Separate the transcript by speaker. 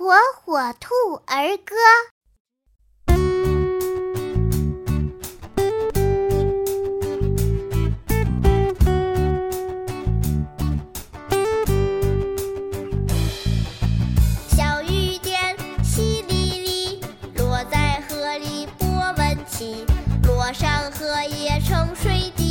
Speaker 1: 火火兔儿歌小雨点淅沥沥，落在河里波纹起，落上荷叶成水滴。